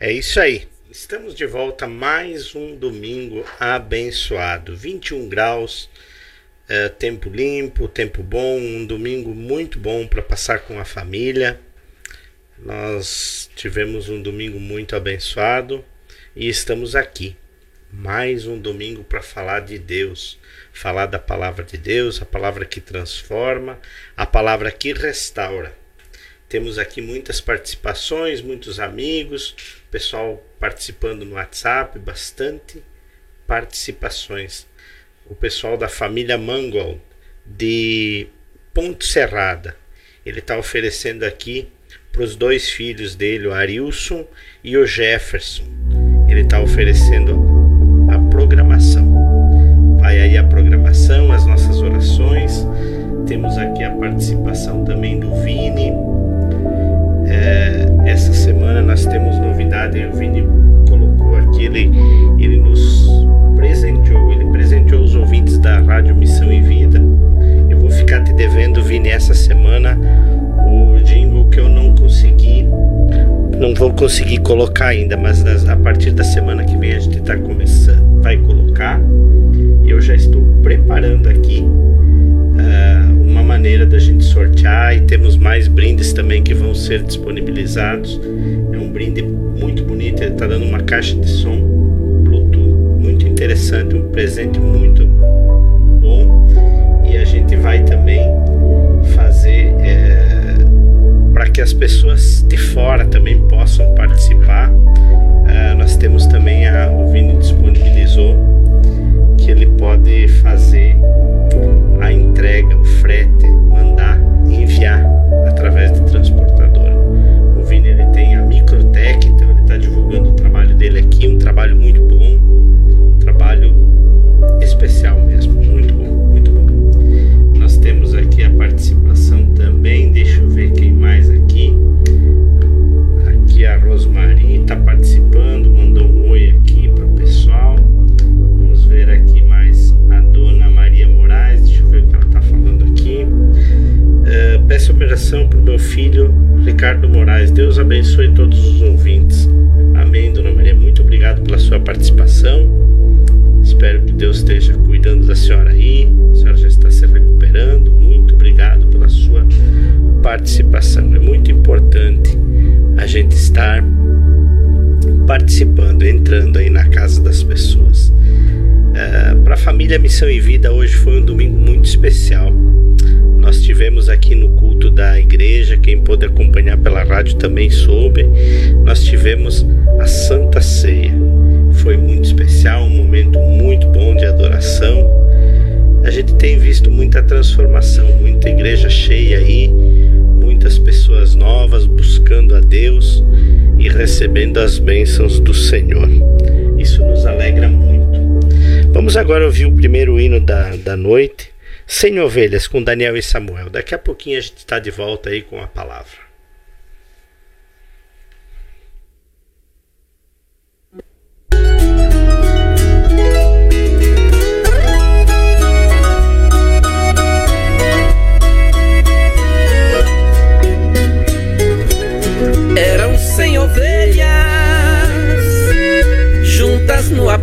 É isso aí. Estamos de volta mais um domingo abençoado. 21 graus, é, tempo limpo, tempo bom, um domingo muito bom para passar com a família. Nós tivemos um domingo muito abençoado e estamos aqui. Mais um domingo para falar de Deus, falar da palavra de Deus, a palavra que transforma, a palavra que restaura. Temos aqui muitas participações, muitos amigos, pessoal participando no WhatsApp, bastante participações. O pessoal da família Mangold de Ponte Serrada. Ele está oferecendo aqui para os dois filhos dele, o Arilson e o Jefferson. Ele está oferecendo a programação. Vai aí a programação, as nossas orações. Temos aqui a participação também do Vini é, essa semana nós temos novidade, o Vini colocou aqui, ele, ele nos presenteou, ele presenteou os ouvintes da Rádio Missão e Vida. Eu vou ficar te devendo, Vini, essa semana o jingle que eu não consegui, não vou conseguir colocar ainda, mas a partir da semana que vem a gente está começando, vai colocar. Eu já estou preparando aqui uh, maneira da gente sortear e temos mais brindes também que vão ser disponibilizados. É um brinde muito bonito, ele está dando uma caixa de som Bluetooth muito interessante, um presente muito bom e a gente vai também fazer é, para que as pessoas de fora também possam participar. Uh, nós temos também a, o Vini disponibilizou que ele pode fazer entrega, o frete, Deus esteja cuidando da senhora aí. A senhora já está se recuperando. Muito obrigado pela sua participação. É muito importante a gente estar participando, entrando aí na casa das pessoas. Uh, Para a família Missão e Vida, hoje foi um domingo muito especial. Nós tivemos aqui no culto da igreja, quem pôde acompanhar pela rádio também soube, nós tivemos a Santa Ceia. Momento muito bom de adoração. A gente tem visto muita transformação, muita igreja cheia aí, muitas pessoas novas buscando a Deus e recebendo as bênçãos do Senhor. Isso nos alegra muito. Vamos agora ouvir o primeiro hino da, da noite, Sem Ovelhas, com Daniel e Samuel. Daqui a pouquinho a gente está de volta aí com a palavra.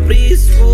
please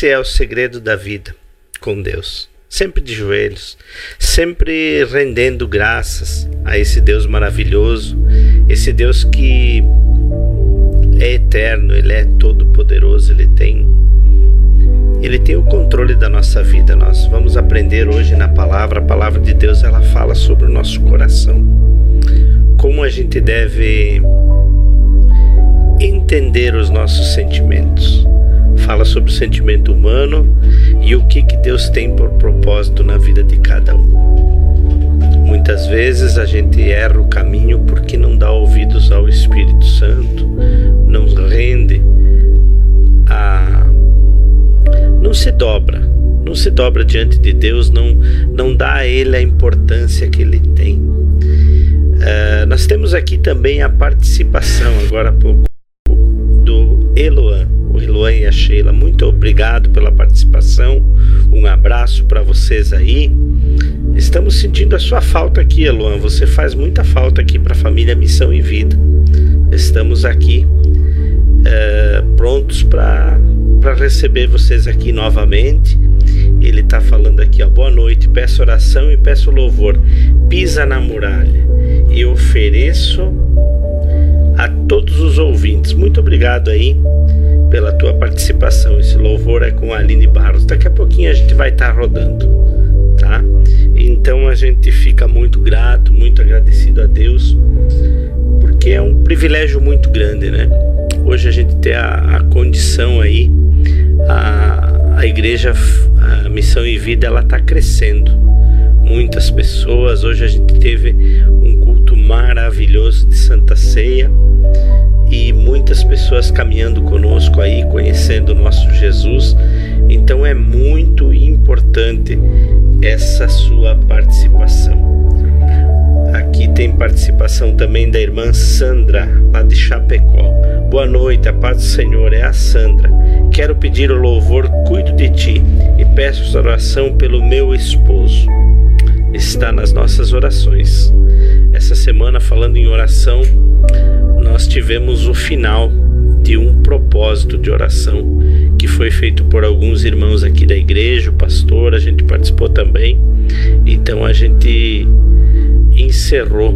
Esse é o segredo da vida com Deus. Sempre de joelhos, sempre rendendo graças a esse Deus maravilhoso, esse Deus que é eterno, ele é todo poderoso, ele tem ele tem o controle da nossa vida. Nós vamos aprender hoje na palavra, a palavra de Deus, ela fala sobre o nosso coração. Como a gente deve entender os nossos sentimentos. Fala sobre o sentimento humano e o que, que Deus tem por propósito na vida de cada um. Muitas vezes a gente erra o caminho porque não dá ouvidos ao Espírito Santo, não rende a. não se dobra, não se dobra diante de Deus, não, não dá a Ele a importância que Ele tem. Uh, nós temos aqui também a participação, agora há pouco, do Eloan. O Eloan e a Sheila, muito obrigado pela participação. Um abraço para vocês aí. Estamos sentindo a sua falta aqui, Eloan. Você faz muita falta aqui para a família Missão e Vida. Estamos aqui uh, prontos para receber vocês aqui novamente. Ele está falando aqui, ó, boa noite, peço oração e peço louvor. Pisa na muralha e ofereço todos os ouvintes. Muito obrigado aí pela tua participação. Esse louvor é com a Aline Barros. Daqui a pouquinho a gente vai estar tá rodando, tá? Então a gente fica muito grato, muito agradecido a Deus, porque é um privilégio muito grande, né? Hoje a gente tem a, a condição aí, a, a igreja, a Missão e Vida, ela está crescendo. Muitas pessoas, hoje a gente teve um culto maravilhoso de Santa Ceia e muitas pessoas caminhando conosco aí, conhecendo o nosso Jesus. Então é muito importante essa sua participação. Aqui tem participação também da irmã Sandra, lá de Chapecó. Boa noite, a paz do Senhor, é a Sandra. Quero pedir o louvor, cuido de ti e peço oração pelo meu esposo. Está nas nossas orações. Essa semana, falando em oração, nós tivemos o final de um propósito de oração que foi feito por alguns irmãos aqui da igreja, o pastor, a gente participou também. Então a gente encerrou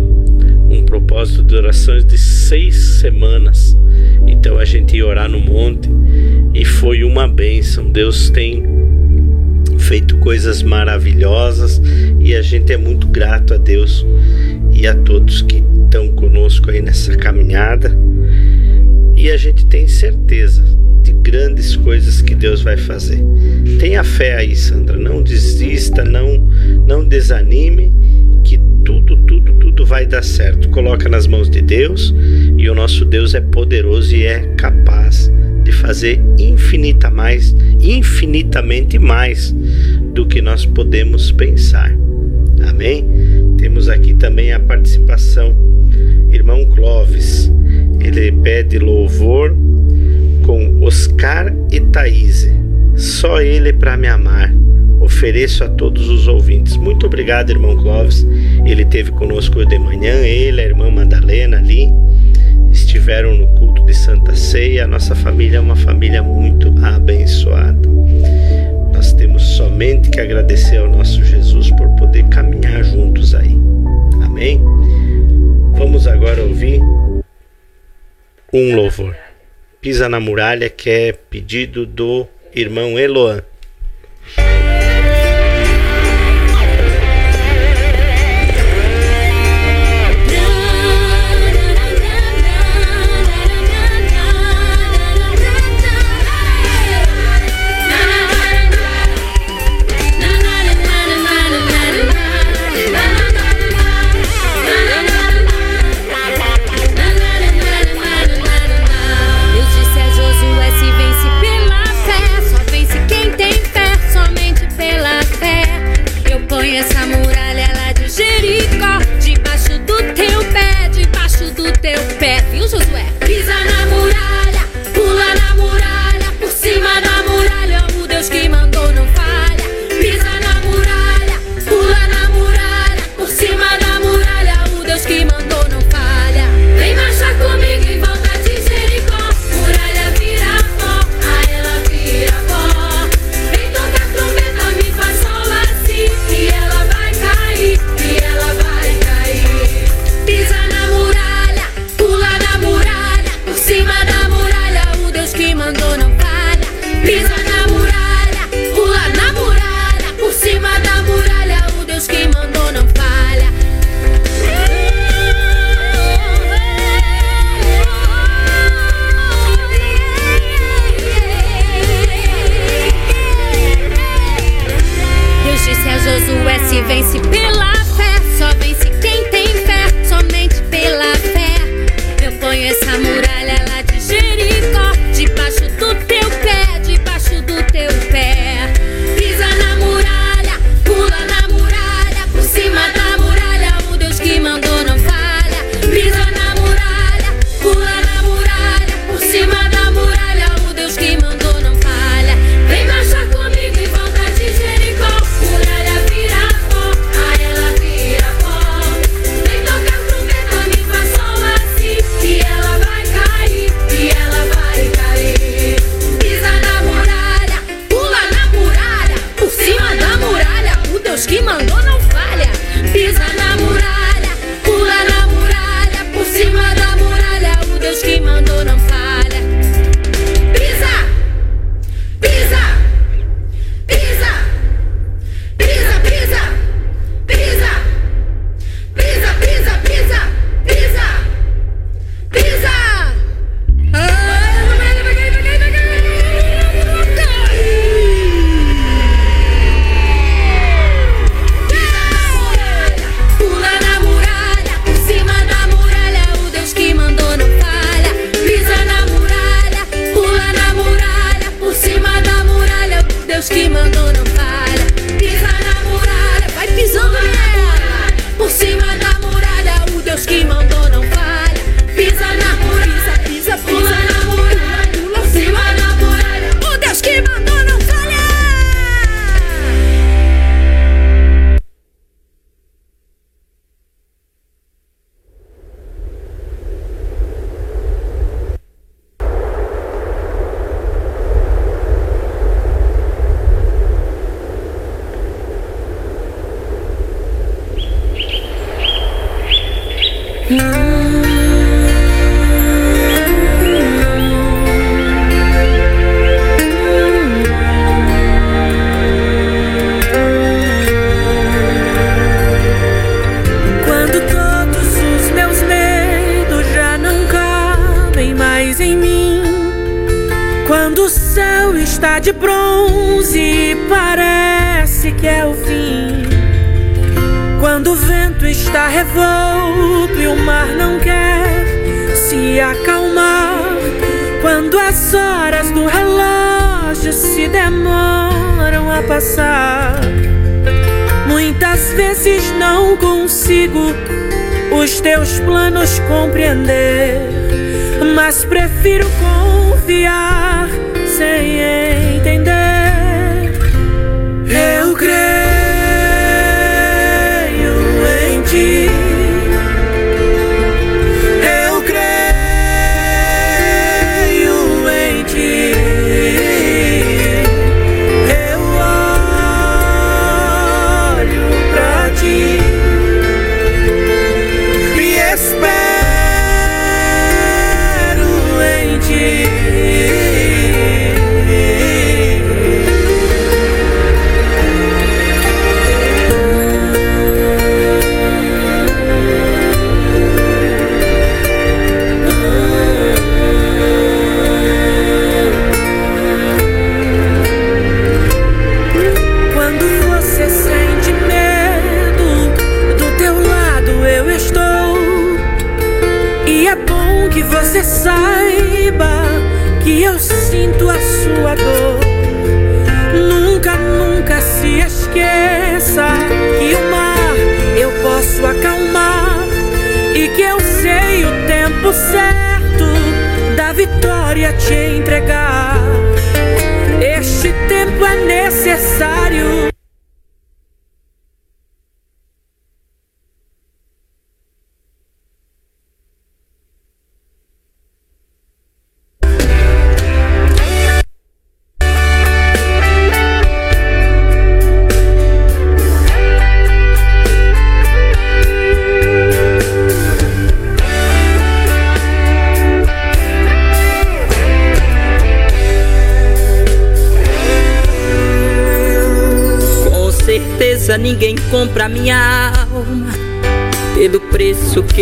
um propósito de orações de seis semanas. Então a gente ia orar no monte e foi uma bênção. Deus tem feito coisas maravilhosas e a gente é muito grato a Deus e a todos que estão conosco aí nessa caminhada. E a gente tem certeza de grandes coisas que Deus vai fazer. Tenha fé aí, Sandra, não desista, não não desanime que tudo, tudo, tudo vai dar certo. Coloca nas mãos de Deus e o nosso Deus é poderoso e é capaz de fazer infinita mais, infinitamente mais do que nós podemos pensar. Amém? Temos aqui também a participação irmão Clóvis. Ele pede louvor com Oscar e Thaís. Só ele para me amar. Ofereço a todos os ouvintes. Muito obrigado, irmão Clóvis. Ele teve conosco de manhã, ele, a irmã Madalena ali estiveram no culto de Santa Ceia. A nossa família é uma família muito abençoada. Somente que agradecer ao nosso Jesus por poder caminhar juntos aí. Amém? Vamos agora ouvir um louvor. Pisa na muralha, que é pedido do irmão Eloan.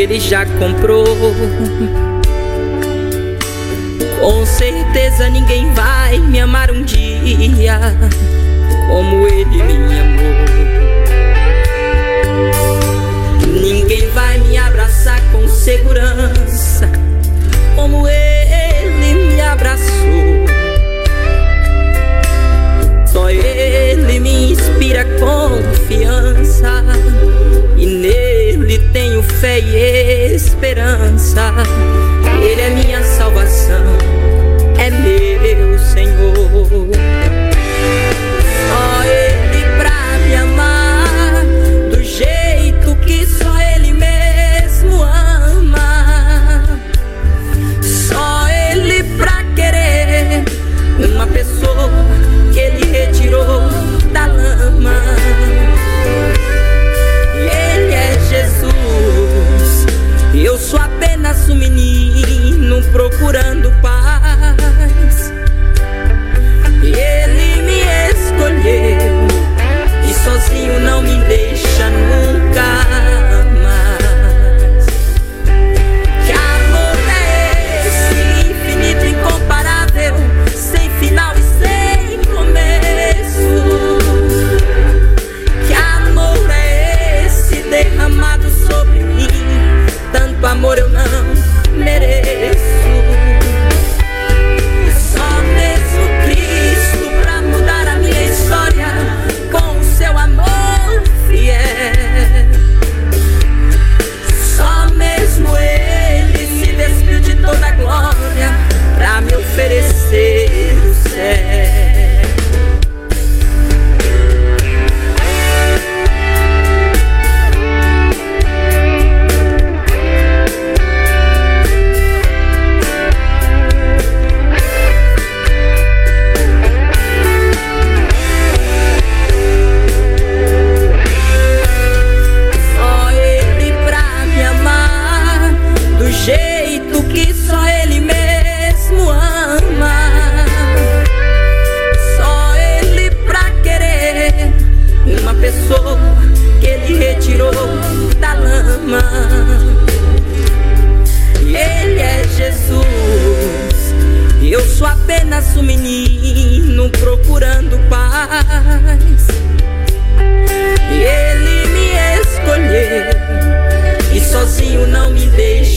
Ele já comprou.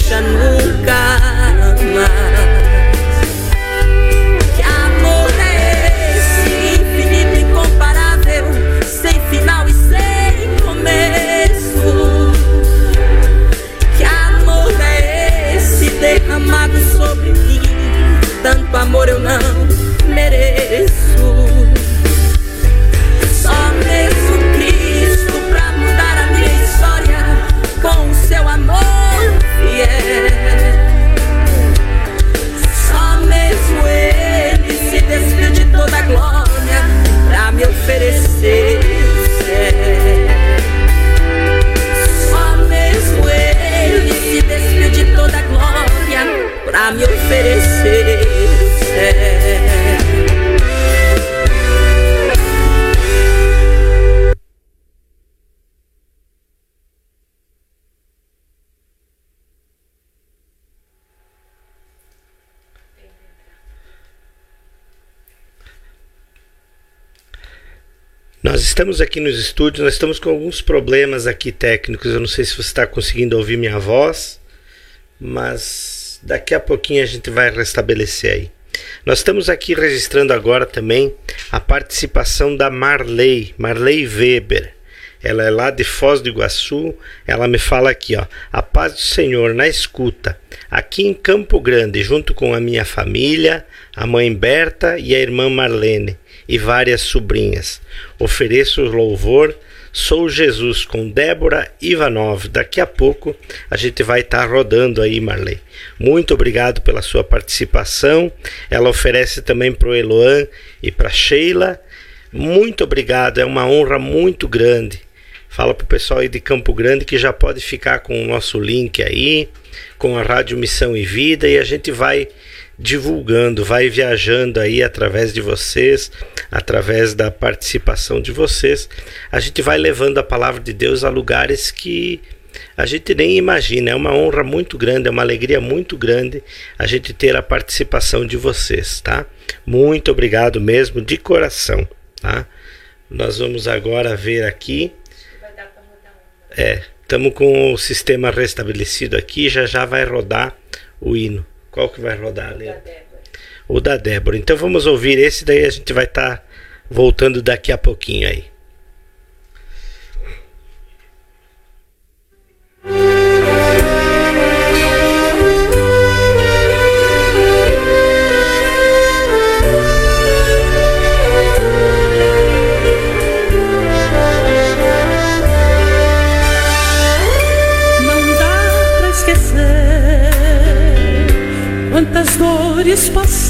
Seja nunca mais. Que amor é esse, infinito, incomparável, sem final e sem começo? Que amor é esse derramado sobre mim? Tanto amor eu não mereço. Me oferecer. Nós estamos aqui nos estúdios, nós estamos com alguns problemas aqui técnicos. Eu não sei se você está conseguindo ouvir minha voz, mas daqui a pouquinho a gente vai restabelecer aí. Nós estamos aqui registrando agora também a participação da Marley, Marley Weber. Ela é lá de Foz do Iguaçu. Ela me fala aqui, ó, a paz do Senhor na escuta, aqui em Campo Grande, junto com a minha família, a mãe Berta e a irmã Marlene e várias sobrinhas. Ofereço louvor, sou Jesus com Débora Ivanov. Daqui a pouco a gente vai estar tá rodando aí, Marley. Muito obrigado pela sua participação. Ela oferece também para o Eloan e para Sheila. Muito obrigado, é uma honra muito grande. Fala pro pessoal aí de Campo Grande que já pode ficar com o nosso link aí, com a Rádio Missão e Vida, e a gente vai divulgando, vai viajando aí através de vocês, através da participação de vocês. A gente vai levando a palavra de Deus a lugares que a gente nem imagina. É uma honra muito grande, é uma alegria muito grande a gente ter a participação de vocês, tá? Muito obrigado mesmo, de coração, tá? Nós vamos agora ver aqui. É, estamos com o sistema restabelecido aqui, já já vai rodar o hino. Qual que vai rodar ali? O da Débora. Então vamos ouvir esse, daí a gente vai estar tá voltando daqui a pouquinho aí. espaço.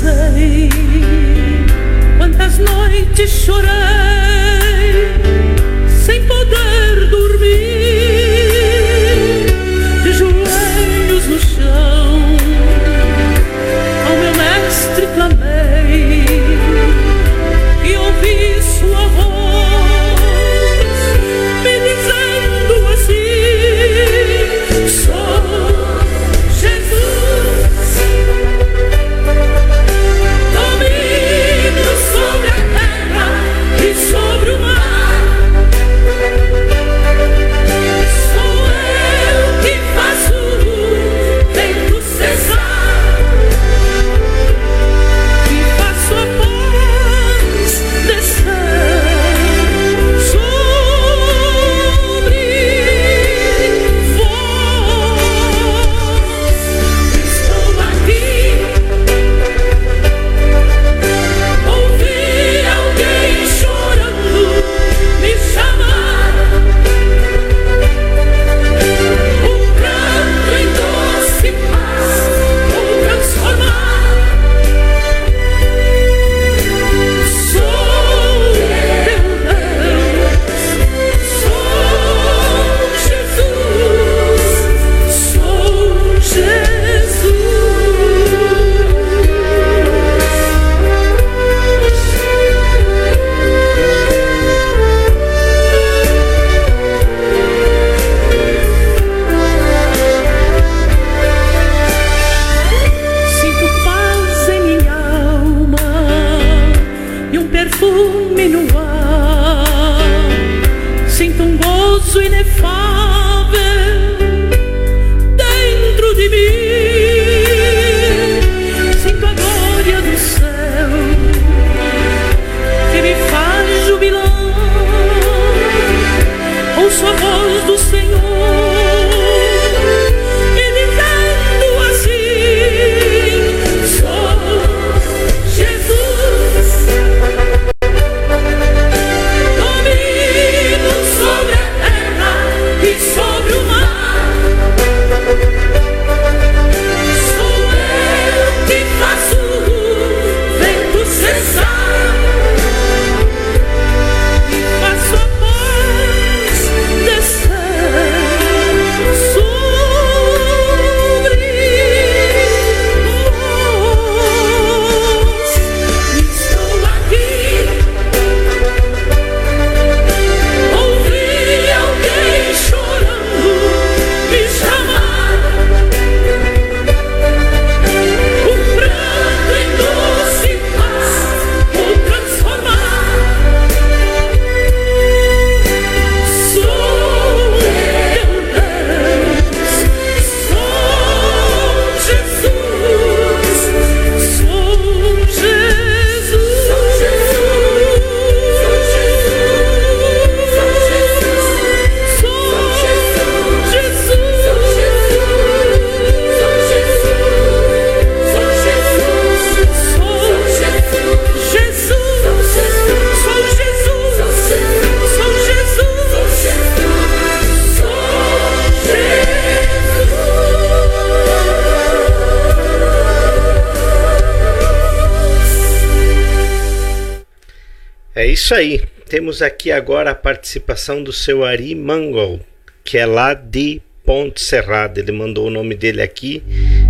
Isso aí. Temos aqui agora a participação do seu Ari Mangol, que é lá de Ponte Serrada. Ele mandou o nome dele aqui.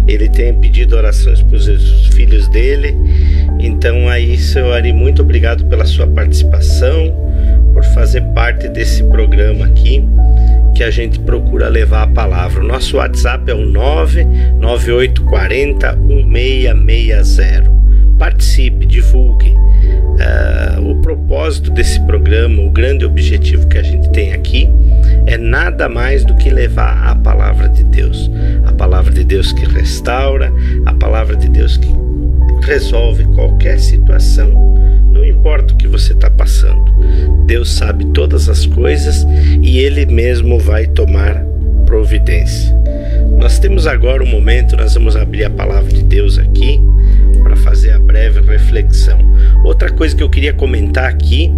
Ele tem pedido orações para os filhos dele. Então aí, seu Ari, muito obrigado pela sua participação, por fazer parte desse programa aqui que a gente procura levar a palavra. O nosso WhatsApp é o 99840 1660. Participe, divulgue. Uh, propósito desse programa, o grande objetivo que a gente tem aqui é nada mais do que levar a palavra de Deus. A palavra de Deus que restaura, a palavra de Deus que resolve qualquer situação. Não importa o que você está passando, Deus sabe todas as coisas e Ele mesmo vai tomar providência. Nós temos agora um momento, nós vamos abrir a palavra de Deus aqui para fazer a breve reflexão. Outra coisa que eu queria comentar aqui,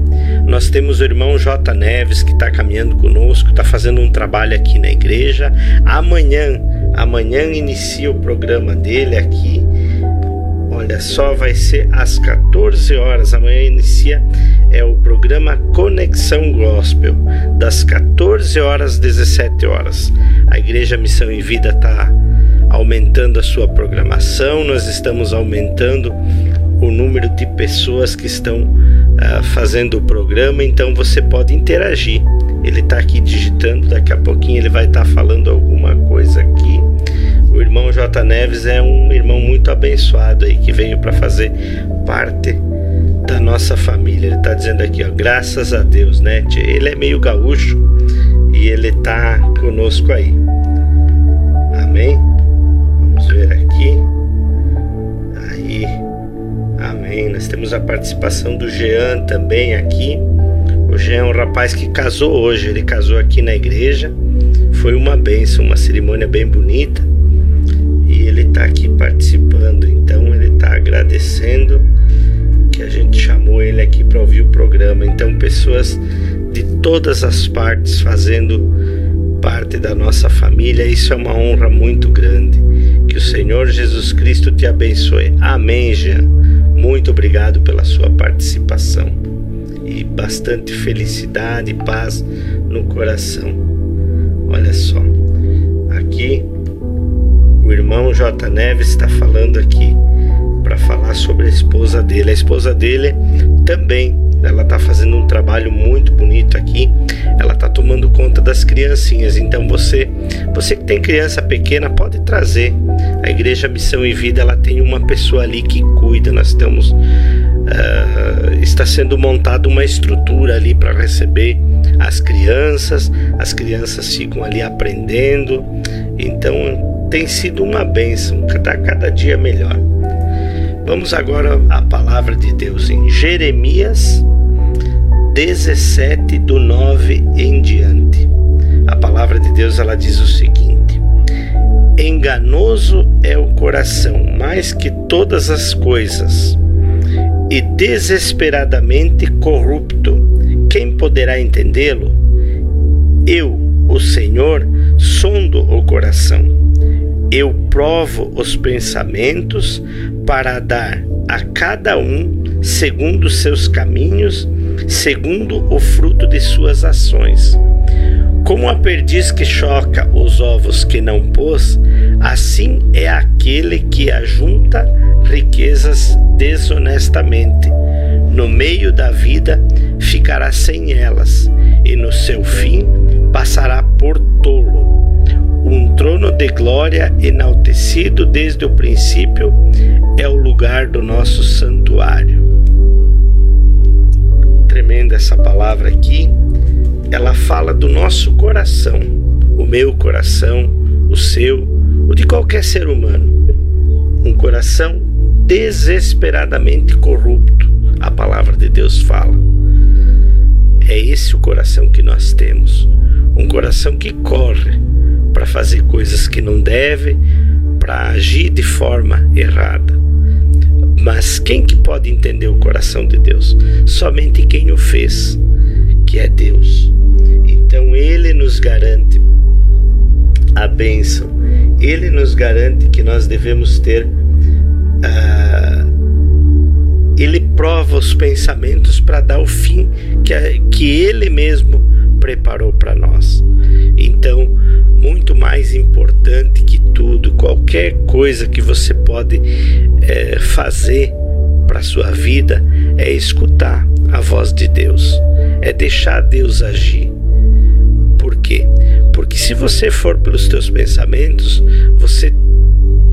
nós temos o irmão J. Neves que está caminhando conosco, está fazendo um trabalho aqui na igreja. Amanhã, amanhã inicia o programa dele aqui. Olha só, vai ser às 14 horas. Amanhã inicia é o programa Conexão Gospel, das 14 horas às 17 horas. A Igreja Missão em Vida está aumentando a sua programação, nós estamos aumentando o número de pessoas que estão uh, fazendo o programa, então você pode interagir. Ele está aqui digitando, daqui a pouquinho ele vai estar tá falando alguma coisa aqui. O irmão J. Neves é um irmão muito abençoado aí que veio para fazer parte da nossa família. Ele está dizendo aqui, ó, graças a Deus, né? Ele é meio gaúcho e ele está conosco aí. Amém? Ver aqui. Aí. Amém. Nós temos a participação do Jean também aqui. O Jean é um rapaz que casou hoje. Ele casou aqui na igreja. Foi uma benção, uma cerimônia bem bonita. E ele está aqui participando. Então ele está agradecendo que a gente chamou ele aqui para ouvir o programa. Então pessoas de todas as partes fazendo parte da nossa família. Isso é uma honra muito grande. O Senhor Jesus Cristo te abençoe. Amém, Jean. Muito obrigado pela sua participação e bastante felicidade e paz no coração. Olha só, aqui o irmão J. Neves está falando aqui para falar sobre a esposa dele. A esposa dele também ela está fazendo um trabalho muito bonito aqui. Ela está tomando conta das criancinhas. Então você, você que tem criança pequena, pode trazer. A Igreja Missão e Vida ela tem uma pessoa ali que cuida. Nós estamos uh, está sendo montada uma estrutura ali para receber as crianças. As crianças ficam ali aprendendo. Então tem sido uma bênção. Cada cada dia melhor. Vamos agora à palavra de Deus em Jeremias 17, do 9 em diante. A palavra de Deus ela diz o seguinte: Enganoso é o coração mais que todas as coisas, e desesperadamente corrupto. Quem poderá entendê-lo? Eu, o Senhor, sondo o coração. Eu provo os pensamentos para dar a cada um segundo seus caminhos, segundo o fruto de suas ações. Como a perdiz que choca os ovos que não pôs, assim é aquele que ajunta riquezas desonestamente. No meio da vida ficará sem elas, e no seu fim passará por tolo um trono de glória enaltecido desde o princípio é o lugar do nosso santuário. Tremenda essa palavra aqui. Ela fala do nosso coração, o meu coração, o seu, o de qualquer ser humano. Um coração desesperadamente corrupto. A palavra de Deus fala. É esse o coração que nós temos. Um coração que corre para fazer coisas que não deve, para agir de forma errada. Mas quem que pode entender o coração de Deus? Somente quem o fez, que é Deus. Então ele nos garante a bênção. Ele nos garante que nós devemos ter uh, ele prova os pensamentos para dar o fim que, que ele mesmo preparou para nós. Então, muito mais importante que tudo, qualquer coisa que você pode é, fazer para sua vida é escutar a voz de Deus, é deixar Deus agir. Por quê? Porque se você for pelos teus pensamentos, você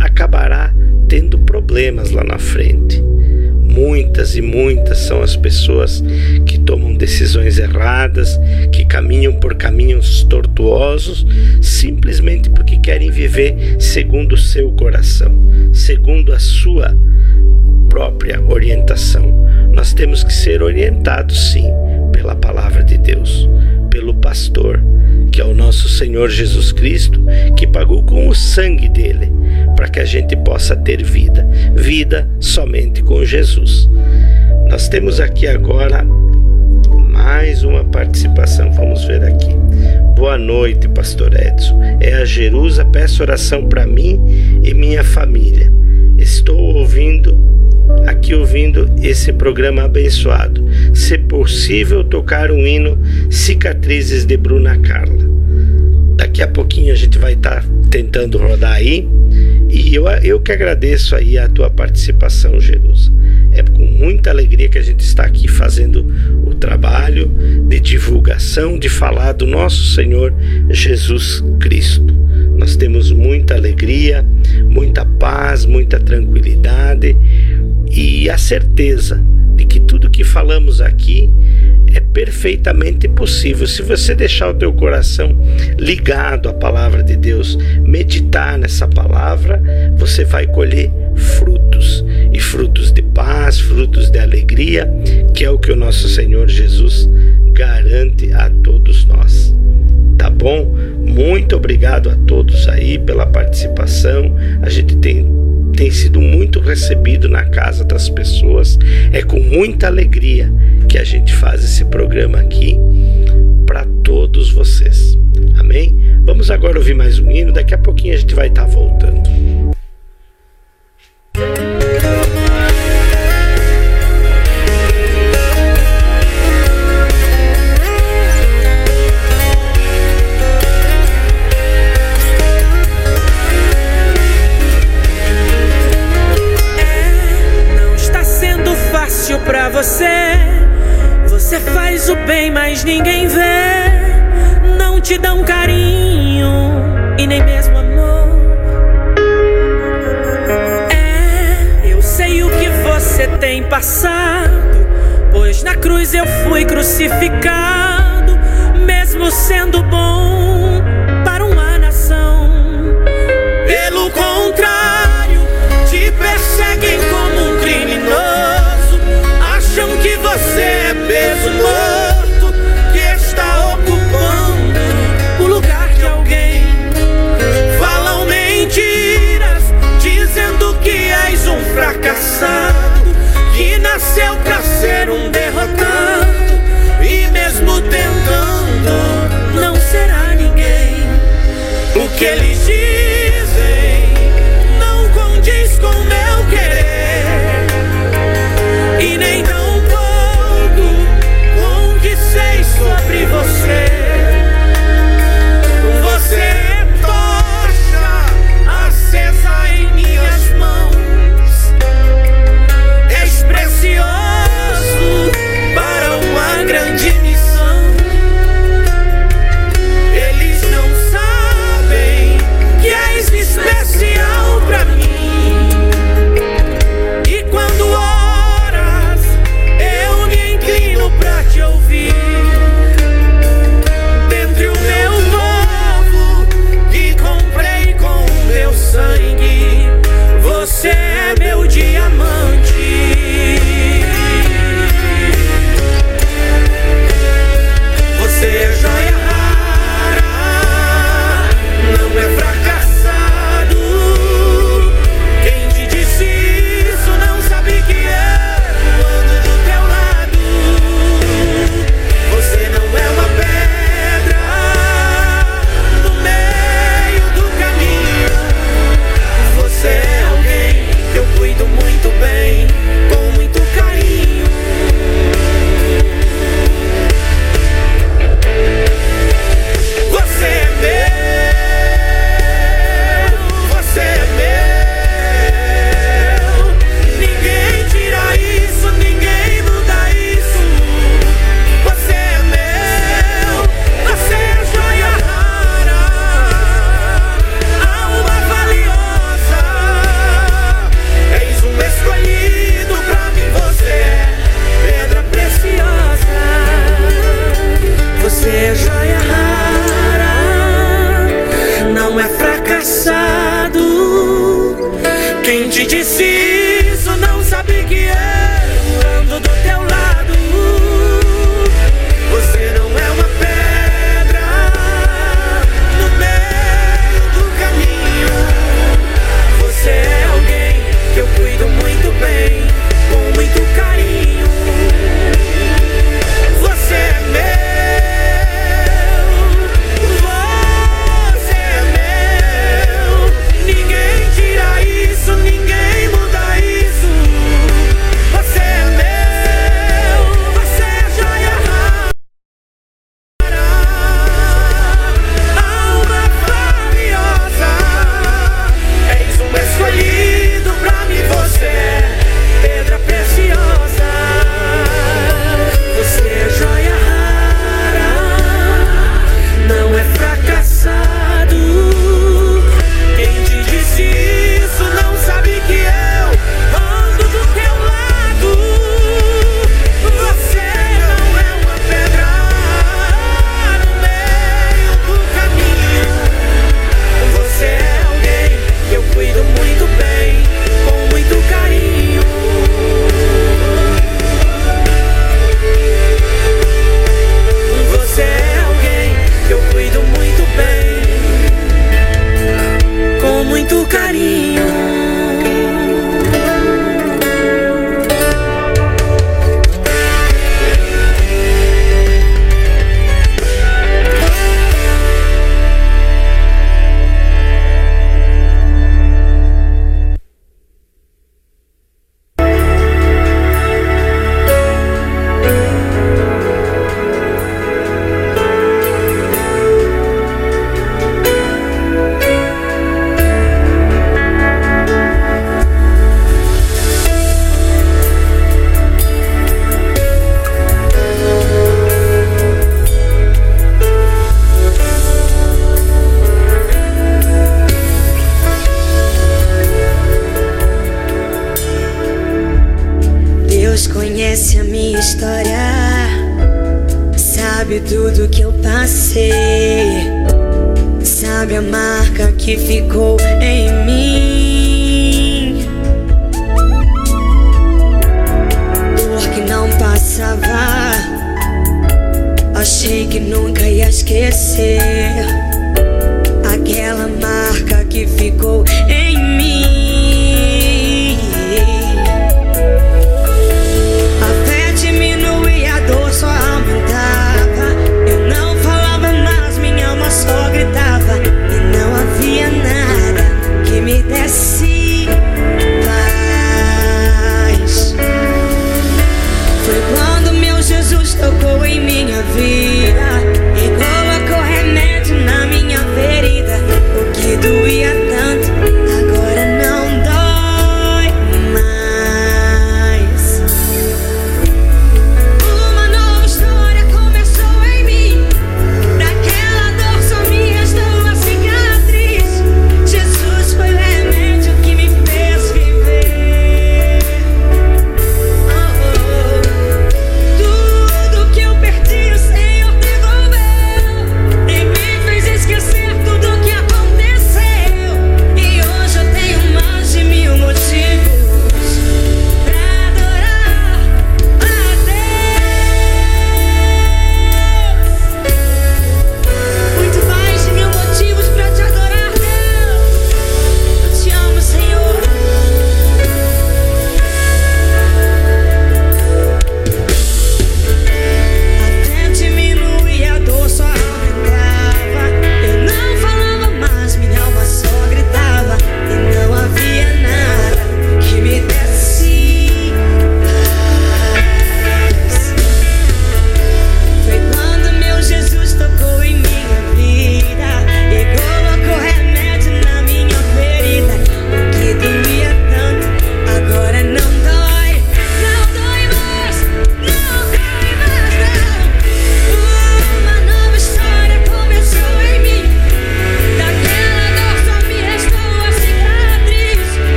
acabará tendo problemas lá na frente. Muitas e muitas são as pessoas que tomam decisões erradas, que caminham por caminhos tortuosos, simplesmente porque querem viver segundo o seu coração, segundo a sua própria orientação. Nós temos que ser orientados, sim, pela palavra de Deus, pelo pastor, que é o nosso Senhor Jesus Cristo, que pagou com o sangue dele para que a gente possa ter vida, vida somente com Jesus. Nós temos aqui agora mais uma participação, vamos ver aqui. Boa noite, Pastor Edson. É a Jerusa, peço oração para mim e minha família. Estou ouvindo aqui ouvindo esse programa abençoado. Se possível, tocar um hino Cicatrizes de Bruna Carla. Daqui a pouquinho a gente vai estar tá tentando rodar aí. E eu, eu que agradeço aí a tua participação, Jerusa. É com muita alegria que a gente está aqui fazendo o trabalho de divulgação, de falar do nosso Senhor Jesus Cristo. Nós temos muita alegria, muita paz, muita tranquilidade e a certeza de que tudo que falamos aqui é perfeitamente possível. Se você deixar o teu coração ligado à palavra de Deus, meditar nessa palavra, você vai colher frutos e frutos de paz, frutos de alegria, que é o que o nosso Senhor Jesus garante a todos nós. Tá bom? Muito obrigado a todos aí pela participação. A gente tem tem sido muito recebido na casa das pessoas. É com muita alegria que a gente faz esse programa aqui para todos vocês. Amém? Vamos agora ouvir mais um hino, daqui a pouquinho a gente vai estar tá voltando. Você. Você faz o bem, mas ninguém vê. Não te dão carinho e nem mesmo amor. É, eu sei o que você tem passado. Pois na cruz eu fui crucificado, mesmo sendo bom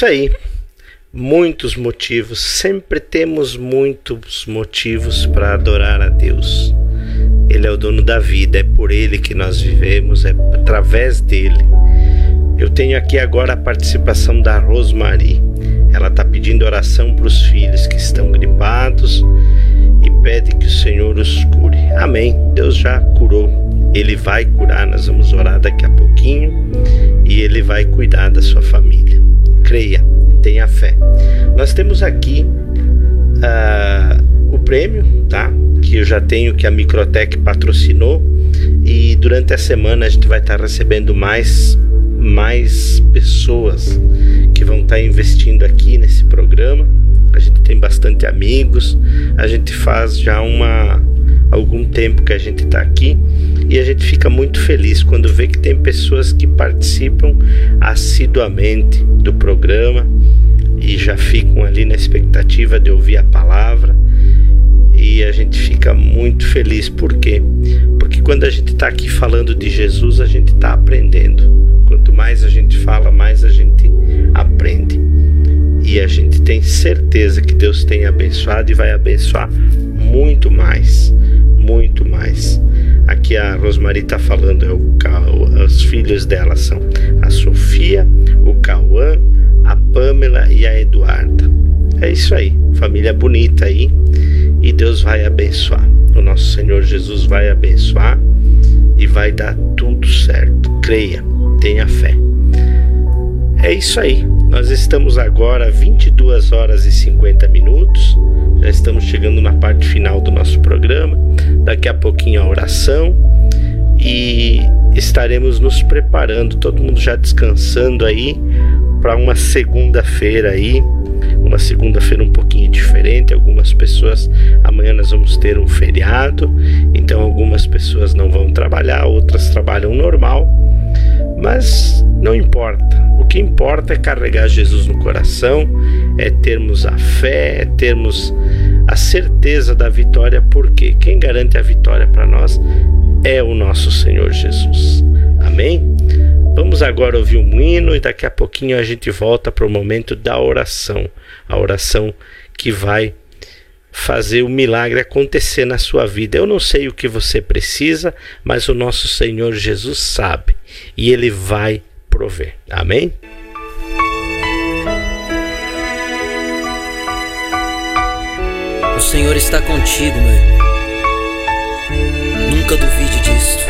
isso aí. Muitos motivos, sempre temos muitos motivos para adorar a Deus. Ele é o dono da vida, é por ele que nós vivemos, é através dele. Eu tenho aqui agora a participação da Rosmarie. Ela está pedindo oração para os filhos que estão gripados e pede que o Senhor os cure. Amém. Deus já curou. Ele vai curar. Nós vamos orar daqui a pouquinho e ele vai cuidar da sua família. Creia, tenha fé. Nós temos aqui uh, o prêmio, tá? Que eu já tenho que a Microtech patrocinou e durante a semana a gente vai estar recebendo mais mais pessoas que vão estar investindo aqui nesse programa. A gente tem bastante amigos, a gente faz já uma algum tempo que a gente está aqui e a gente fica muito feliz quando vê que tem pessoas que participam assiduamente do programa e já ficam ali na expectativa de ouvir a palavra e a gente fica muito feliz por quê? Porque quando a gente está aqui falando de Jesus, a gente está aprendendo. Quanto mais a gente fala, mais a gente aprende. E a gente tem certeza que Deus tem abençoado e vai abençoar muito mais, muito mais. Aqui a Rosmarie está falando, é o, os filhos dela são a Sofia, o Cauã, a Pamela e a Eduarda. É isso aí, família bonita aí e Deus vai abençoar. O nosso Senhor Jesus vai abençoar e vai dar tudo certo. Creia tenha fé. É isso aí. Nós estamos agora 22 horas e 50 minutos. Já estamos chegando na parte final do nosso programa. Daqui a pouquinho a oração e estaremos nos preparando, todo mundo já descansando aí para uma segunda-feira aí, uma segunda-feira um pouquinho diferente. Algumas pessoas amanhã nós vamos ter um feriado, então algumas pessoas não vão trabalhar, outras trabalham normal. Mas não importa. O que importa é carregar Jesus no coração, é termos a fé, é termos a certeza da vitória, porque quem garante a vitória para nós é o nosso Senhor Jesus. Amém? Vamos agora ouvir um hino e daqui a pouquinho a gente volta para o momento da oração. A oração que vai fazer o milagre acontecer na sua vida. Eu não sei o que você precisa, mas o nosso Senhor Jesus sabe e ele vai prover. Amém? O Senhor está contigo, meu irmão. Nunca duvide disto.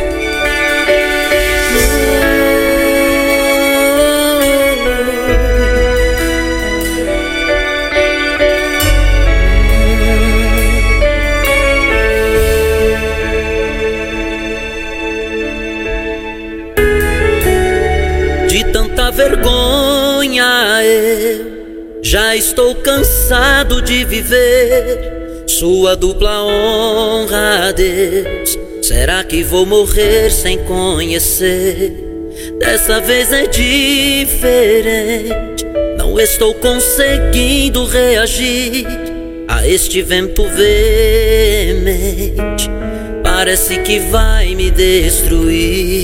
Eu já estou cansado de viver sua dupla honra a Deus. Será que vou morrer sem conhecer? Dessa vez é diferente. Não estou conseguindo reagir a este vento veemente. Parece que vai me destruir.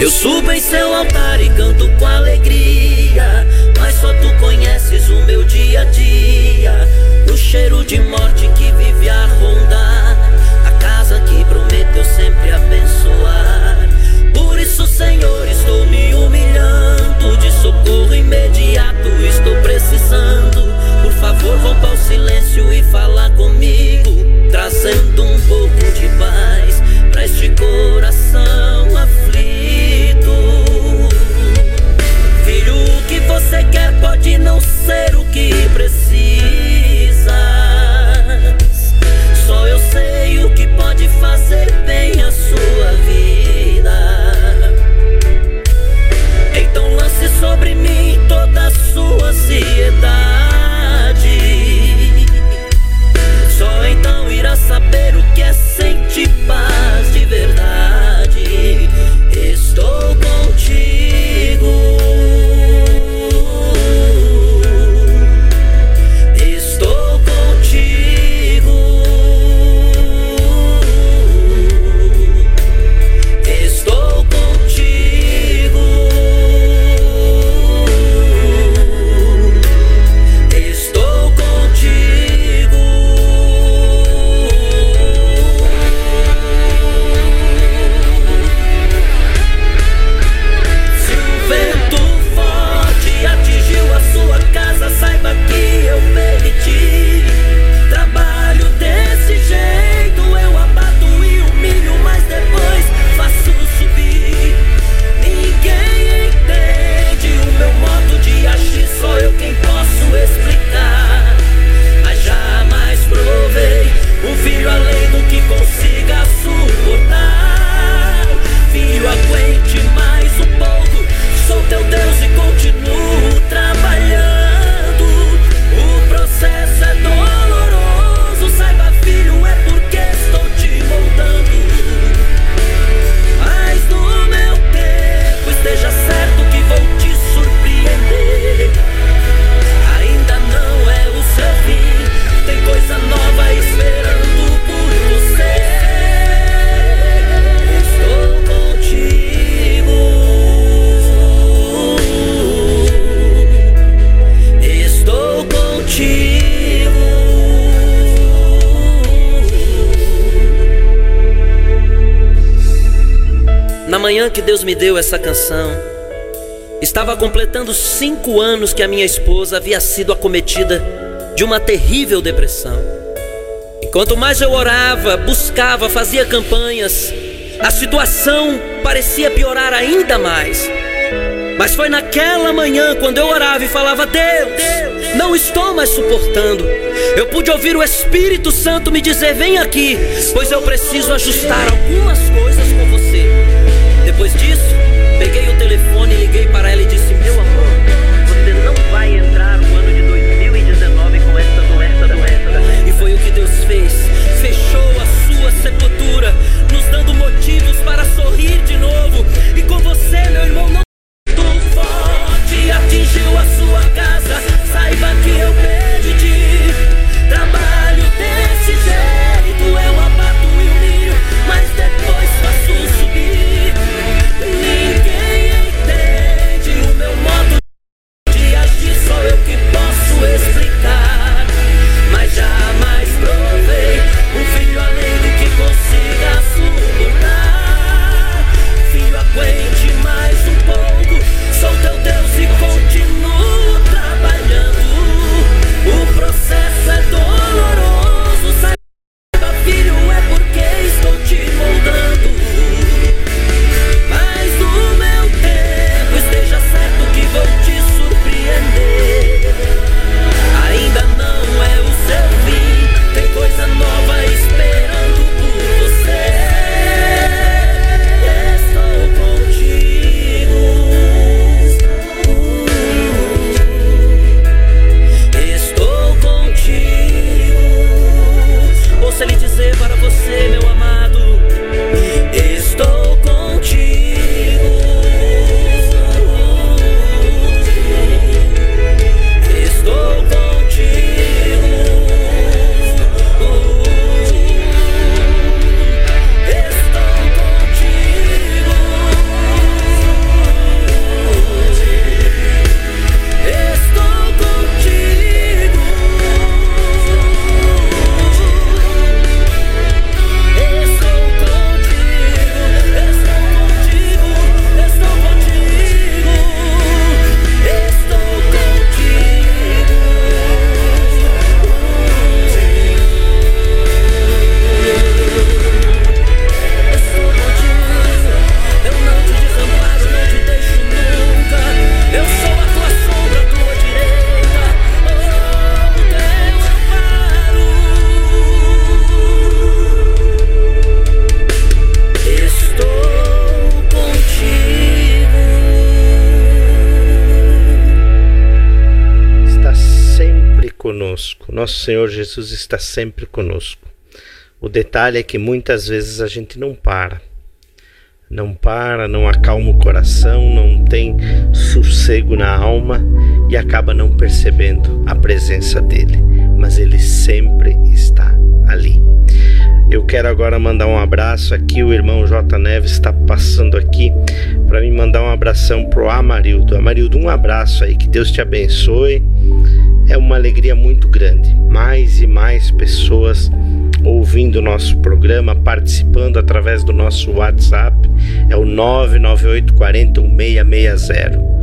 Eu subo em seu altar e canto com alegria. Mas só tu conheces o meu dia a dia. O cheiro de morte que vive a rondar. A casa que prometeu sempre abençoar. Por isso, Senhor, estou me humilhando. De socorro imediato estou precisando. Por favor, rompa o silêncio e fala comigo. Trazendo um pouco de paz pra este coração você quer pode não ser o que precisas. Só eu sei o que pode fazer bem a sua vida. Então lance sobre mim toda a sua ansiedade. Só então irá saber o que é sentir paz de verdade. Estava completando cinco anos que a minha esposa havia sido acometida de uma terrível depressão. Enquanto mais eu orava, buscava, fazia campanhas, a situação parecia piorar ainda mais. Mas foi naquela manhã quando eu orava e falava: Deus, não estou mais suportando. Eu pude ouvir o Espírito Santo me dizer: Vem aqui, pois eu preciso ajustar algumas coisas Senhor Jesus está sempre conosco. O detalhe é que muitas vezes a gente não para. Não para, não acalma o coração, não tem sossego na alma e acaba não percebendo a presença dele. Mas ele sempre está ali. Eu quero agora mandar um abraço aqui. O irmão J. Neves está passando aqui para me mandar um abração pro Amarildo. Amarildo, um abraço aí, que Deus te abençoe. É uma alegria muito grande. Mais e mais pessoas ouvindo o nosso programa, participando através do nosso WhatsApp. É o 998 40 1660.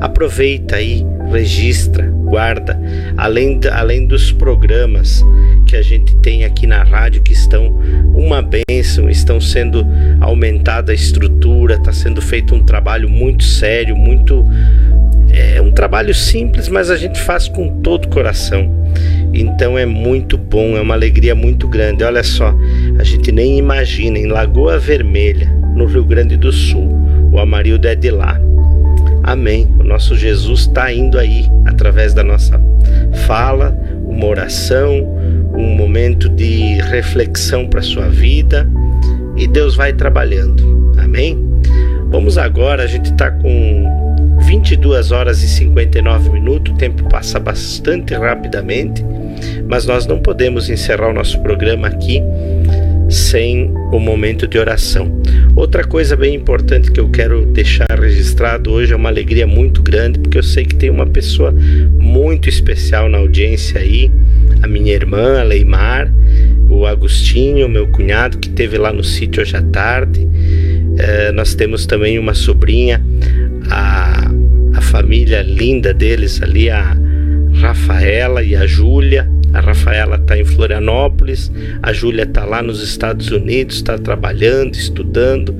Aproveita aí, registra, guarda, além, além dos programas que a gente tem aqui na rádio que estão uma bênção, estão sendo aumentada a estrutura, está sendo feito um trabalho muito sério, muito é um trabalho simples, mas a gente faz com todo o coração. Então é muito bom, é uma alegria muito grande. Olha só, a gente nem imagina em Lagoa Vermelha, no Rio Grande do Sul. O Amarildo é de lá. Amém. O nosso Jesus está indo aí através da nossa fala, uma oração, um momento de reflexão para sua vida e Deus vai trabalhando. Amém. Vamos agora, a gente está com 22 horas e 59 minutos, o tempo passa bastante rapidamente, mas nós não podemos encerrar o nosso programa aqui sem o momento de oração. Outra coisa bem importante que eu quero deixar registrado hoje é uma alegria muito grande, porque eu sei que tem uma pessoa muito especial na audiência aí, a minha irmã, a Leimar, o Agostinho, meu cunhado, que teve lá no sítio hoje à tarde. É, nós temos também uma sobrinha, a, família linda deles ali, a Rafaela e a Júlia. A Rafaela está em Florianópolis, a Júlia está lá nos Estados Unidos, está trabalhando, estudando.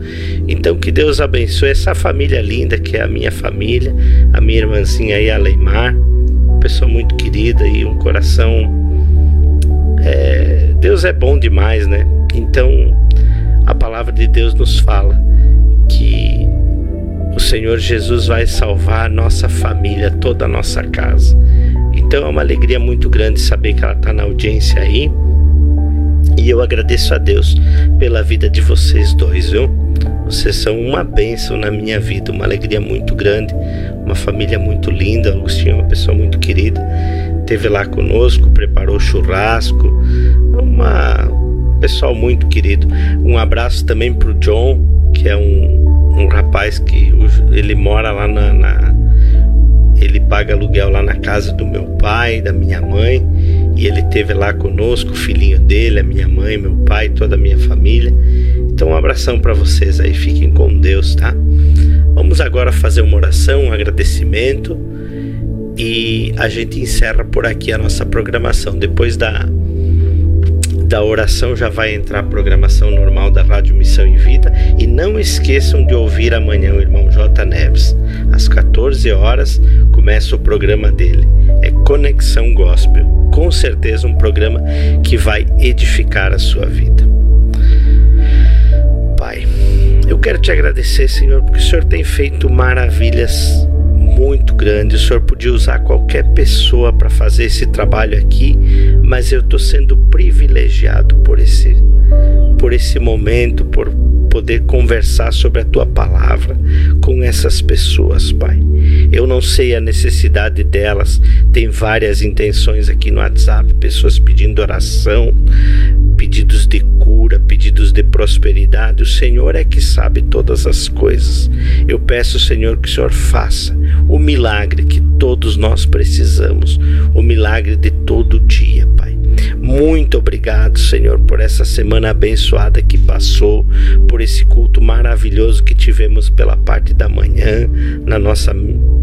Então que Deus abençoe essa família linda que é a minha família, a minha irmãzinha aí, a Leimar, pessoa muito querida e um coração. É, Deus é bom demais, né? Então a palavra de Deus nos fala que o Senhor Jesus vai salvar nossa família, toda a nossa casa. Então é uma alegria muito grande saber que ela está na audiência aí. E eu agradeço a Deus pela vida de vocês dois, viu? Vocês são uma bênção na minha vida, uma alegria muito grande, uma família muito linda. Agostinho é uma pessoa muito querida. Teve lá conosco, preparou churrasco, uma pessoal muito querido. Um abraço também pro John, que é um, um rapaz que ele mora lá na, na ele paga aluguel lá na casa do meu pai, da minha mãe, e ele teve lá conosco, o filhinho dele, a minha mãe, meu pai, toda a minha família. Então, um abração para vocês aí, fiquem com Deus, tá? Vamos agora fazer uma oração, um agradecimento e a gente encerra por aqui a nossa programação. Depois da da oração já vai entrar a programação normal da Rádio Missão esqueçam de ouvir amanhã o irmão J. Neves. Às 14 horas começa o programa dele. É Conexão Gospel. Com certeza um programa que vai edificar a sua vida. Pai, eu quero te agradecer, Senhor, porque o Senhor tem feito maravilhas muito grande. O Senhor podia usar qualquer pessoa para fazer esse trabalho aqui, mas eu estou sendo privilegiado por esse, por esse momento, por poder conversar sobre a tua palavra com essas pessoas, Pai. Eu não sei a necessidade delas, tem várias intenções aqui no WhatsApp, pessoas pedindo oração, pedidos de cura, pedidos de prosperidade. O Senhor é que sabe todas as coisas. Eu peço, Senhor, que o Senhor faça o milagre que todos nós precisamos, o milagre de todo dia, Pai. Muito obrigado, Senhor, por essa semana abençoada que passou, por esse culto maravilhoso que tivemos pela parte da manhã na nossa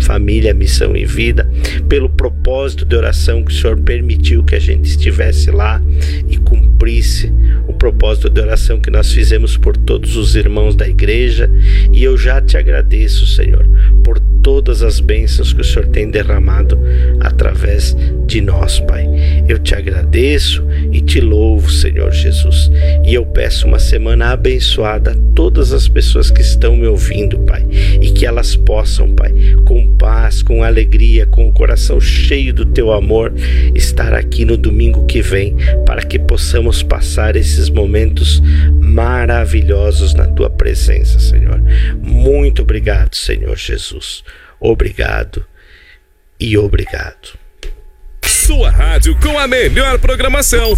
família Missão e Vida, pelo propósito de oração que o Senhor permitiu que a gente estivesse lá e cumprisse o propósito de oração que nós fizemos por todos os irmãos da igreja. E eu já te agradeço, Senhor, por todas as bênçãos que o Senhor tem derramado através de nós, Pai. Eu te agradeço e te louvo, Senhor Jesus. E eu peço uma semana abençoada a todas as pessoas que estão me ouvindo, Pai, e que elas possam, Pai, com paz, com alegria, com o coração cheio do teu amor, estar aqui no domingo que vem, para que possamos passar esses momentos maravilhosos na tua presença, Senhor. Muito obrigado, Senhor Jesus. Obrigado e obrigado. Sua rádio com a melhor programação.